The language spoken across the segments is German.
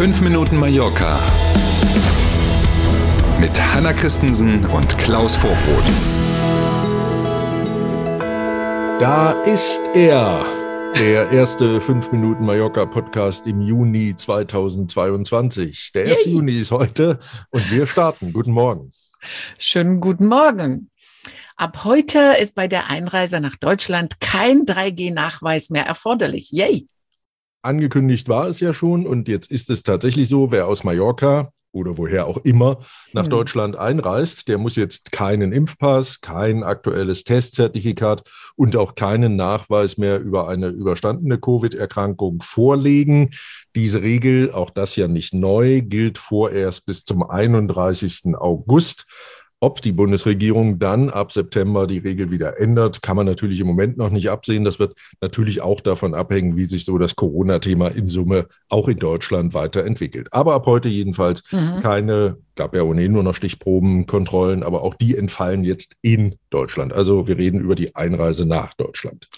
5 Minuten Mallorca mit Hanna Christensen und Klaus Vorbrot. Da ist er, der erste 5 Minuten Mallorca Podcast im Juni 2022. Der 1. Juni ist heute und wir starten. Guten Morgen. Schönen guten Morgen. Ab heute ist bei der Einreise nach Deutschland kein 3G-Nachweis mehr erforderlich. Yay! Angekündigt war es ja schon und jetzt ist es tatsächlich so, wer aus Mallorca oder woher auch immer nach mhm. Deutschland einreist, der muss jetzt keinen Impfpass, kein aktuelles Testzertifikat und auch keinen Nachweis mehr über eine überstandene Covid-Erkrankung vorlegen. Diese Regel, auch das ja nicht neu, gilt vorerst bis zum 31. August. Ob die Bundesregierung dann ab September die Regel wieder ändert, kann man natürlich im Moment noch nicht absehen. Das wird natürlich auch davon abhängen, wie sich so das Corona-Thema in Summe auch in Deutschland weiterentwickelt. Aber ab heute jedenfalls mhm. keine, gab ja ohnehin nur noch Stichprobenkontrollen, aber auch die entfallen jetzt in Deutschland. Also wir reden über die Einreise nach Deutschland.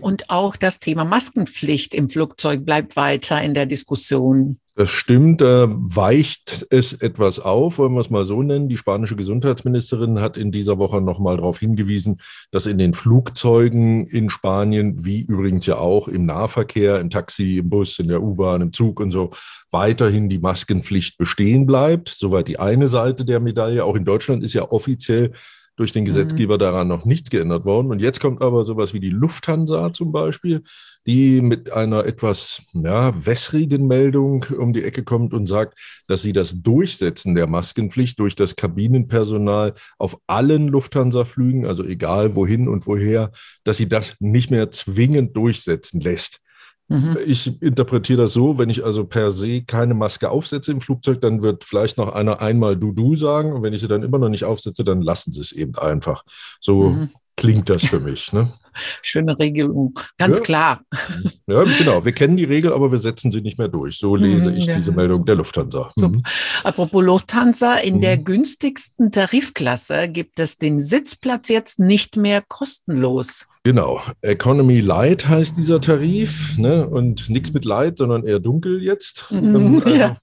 Und auch das Thema Maskenpflicht im Flugzeug bleibt weiter in der Diskussion. Das stimmt, äh, weicht es etwas auf, wollen wir es mal so nennen. Die spanische Gesundheitsministerin hat in dieser Woche nochmal darauf hingewiesen, dass in den Flugzeugen in Spanien, wie übrigens ja auch im Nahverkehr, im Taxi, im Bus, in der U-Bahn, im Zug und so, weiterhin die Maskenpflicht bestehen bleibt. Soweit die eine Seite der Medaille. Auch in Deutschland ist ja offiziell durch den mhm. Gesetzgeber daran noch nichts geändert worden. Und jetzt kommt aber sowas wie die Lufthansa zum Beispiel, die mit einer etwas ja, wässrigen Meldung um die Ecke kommt und sagt, dass sie das Durchsetzen der Maskenpflicht durch das Kabinenpersonal auf allen Lufthansa-Flügen, also egal wohin und woher, dass sie das nicht mehr zwingend durchsetzen lässt. Mhm. Ich interpretiere das so, wenn ich also per se keine Maske aufsetze im Flugzeug, dann wird vielleicht noch einer einmal Du-Du sagen. Und wenn ich sie dann immer noch nicht aufsetze, dann lassen sie es eben einfach. So mhm. Klingt das für mich. Ne? Schöne Regelung, ganz ja. klar. Ja, genau. Wir kennen die Regel, aber wir setzen sie nicht mehr durch. So lese mhm, ich ja, diese Meldung super. der Lufthansa. Mhm. Apropos Lufthansa, in mhm. der günstigsten Tarifklasse gibt es den Sitzplatz jetzt nicht mehr kostenlos. Genau. Economy Light heißt dieser Tarif. Ne? Und nichts mit Light, sondern eher dunkel jetzt. Mhm, also ja.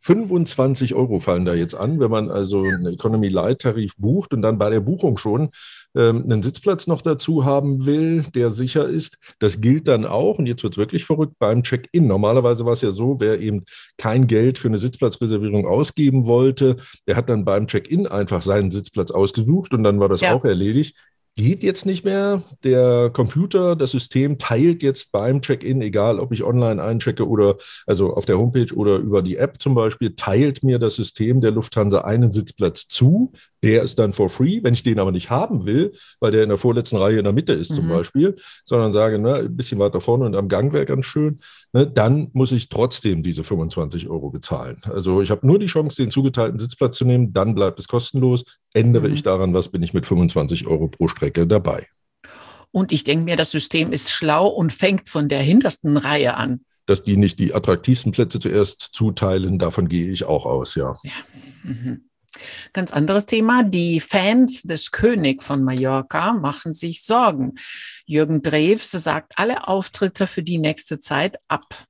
25 Euro fallen da jetzt an, wenn man also einen Economy Light Tarif bucht und dann bei der Buchung schon einen Sitzplatz noch dazu haben will, der sicher ist. Das gilt dann auch, und jetzt wird es wirklich verrückt, beim Check-in. Normalerweise war es ja so, wer eben kein Geld für eine Sitzplatzreservierung ausgeben wollte, der hat dann beim Check-in einfach seinen Sitzplatz ausgesucht und dann war das ja. auch erledigt geht jetzt nicht mehr. Der Computer, das System teilt jetzt beim Check-in, egal ob ich online einchecke oder also auf der Homepage oder über die App zum Beispiel, teilt mir das System der Lufthansa einen Sitzplatz zu. Der ist dann for free. Wenn ich den aber nicht haben will, weil der in der vorletzten Reihe in der Mitte ist mhm. zum Beispiel, sondern sage, ne, ein bisschen weiter vorne und am Gang wäre ganz schön, ne, dann muss ich trotzdem diese 25 Euro bezahlen. Also ich habe nur die Chance, den zugeteilten Sitzplatz zu nehmen, dann bleibt es kostenlos. Ändere mhm. ich daran was, bin ich mit 25 Euro pro Strecke dabei. Und ich denke mir, das System ist schlau und fängt von der hintersten Reihe an. Dass die nicht die attraktivsten Plätze zuerst zuteilen, davon gehe ich auch aus, ja. ja. Mhm. Ganz anderes Thema. Die Fans des König von Mallorca machen sich Sorgen. Jürgen Drews sagt alle Auftritte für die nächste Zeit ab.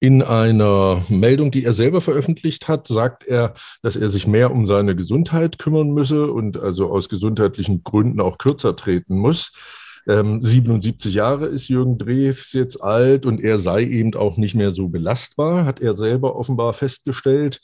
In einer Meldung, die er selber veröffentlicht hat, sagt er, dass er sich mehr um seine Gesundheit kümmern müsse und also aus gesundheitlichen Gründen auch kürzer treten muss. Ähm, 77 Jahre ist Jürgen Drews jetzt alt und er sei eben auch nicht mehr so belastbar, hat er selber offenbar festgestellt.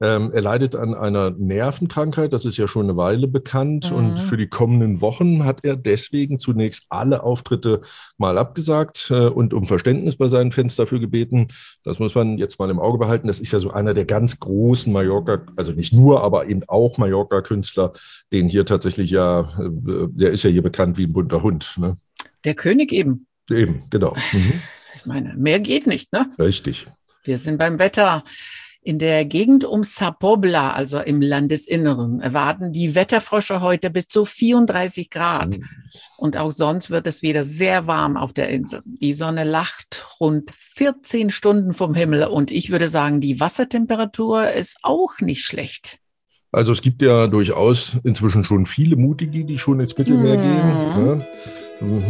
Ähm, er leidet an einer Nervenkrankheit, das ist ja schon eine Weile bekannt. Mhm. Und für die kommenden Wochen hat er deswegen zunächst alle Auftritte mal abgesagt äh, und um Verständnis bei seinen Fans dafür gebeten. Das muss man jetzt mal im Auge behalten. Das ist ja so einer der ganz großen Mallorca, also nicht nur, aber eben auch Mallorca-Künstler, den hier tatsächlich ja, äh, der ist ja hier bekannt wie ein bunter Hund. Ne? Der König eben. Eben, genau. Mhm. Ich meine, mehr geht nicht, ne? Richtig. Wir sind beim Wetter. In der Gegend um Sapobla, also im Landesinneren, erwarten die Wetterfrösche heute bis zu 34 Grad. Mhm. Und auch sonst wird es wieder sehr warm auf der Insel. Die Sonne lacht rund 14 Stunden vom Himmel und ich würde sagen, die Wassertemperatur ist auch nicht schlecht. Also es gibt ja durchaus inzwischen schon viele Mutige, die schon ins Mittelmeer mhm. gehen. Ja.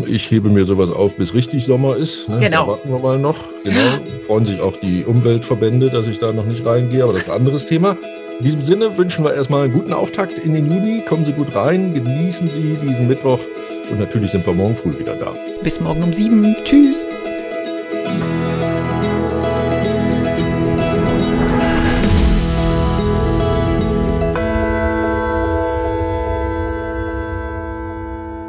Ich hebe mir sowas auf, bis richtig Sommer ist. Ne? Genau. Da warten wir mal noch. Genau. Freuen sich auch die Umweltverbände, dass ich da noch nicht reingehe, aber das ist ein anderes Thema. In diesem Sinne wünschen wir erstmal einen guten Auftakt in den Juni. Kommen Sie gut rein, genießen Sie diesen Mittwoch und natürlich sind wir morgen früh wieder da. Bis morgen um sieben. Tschüss.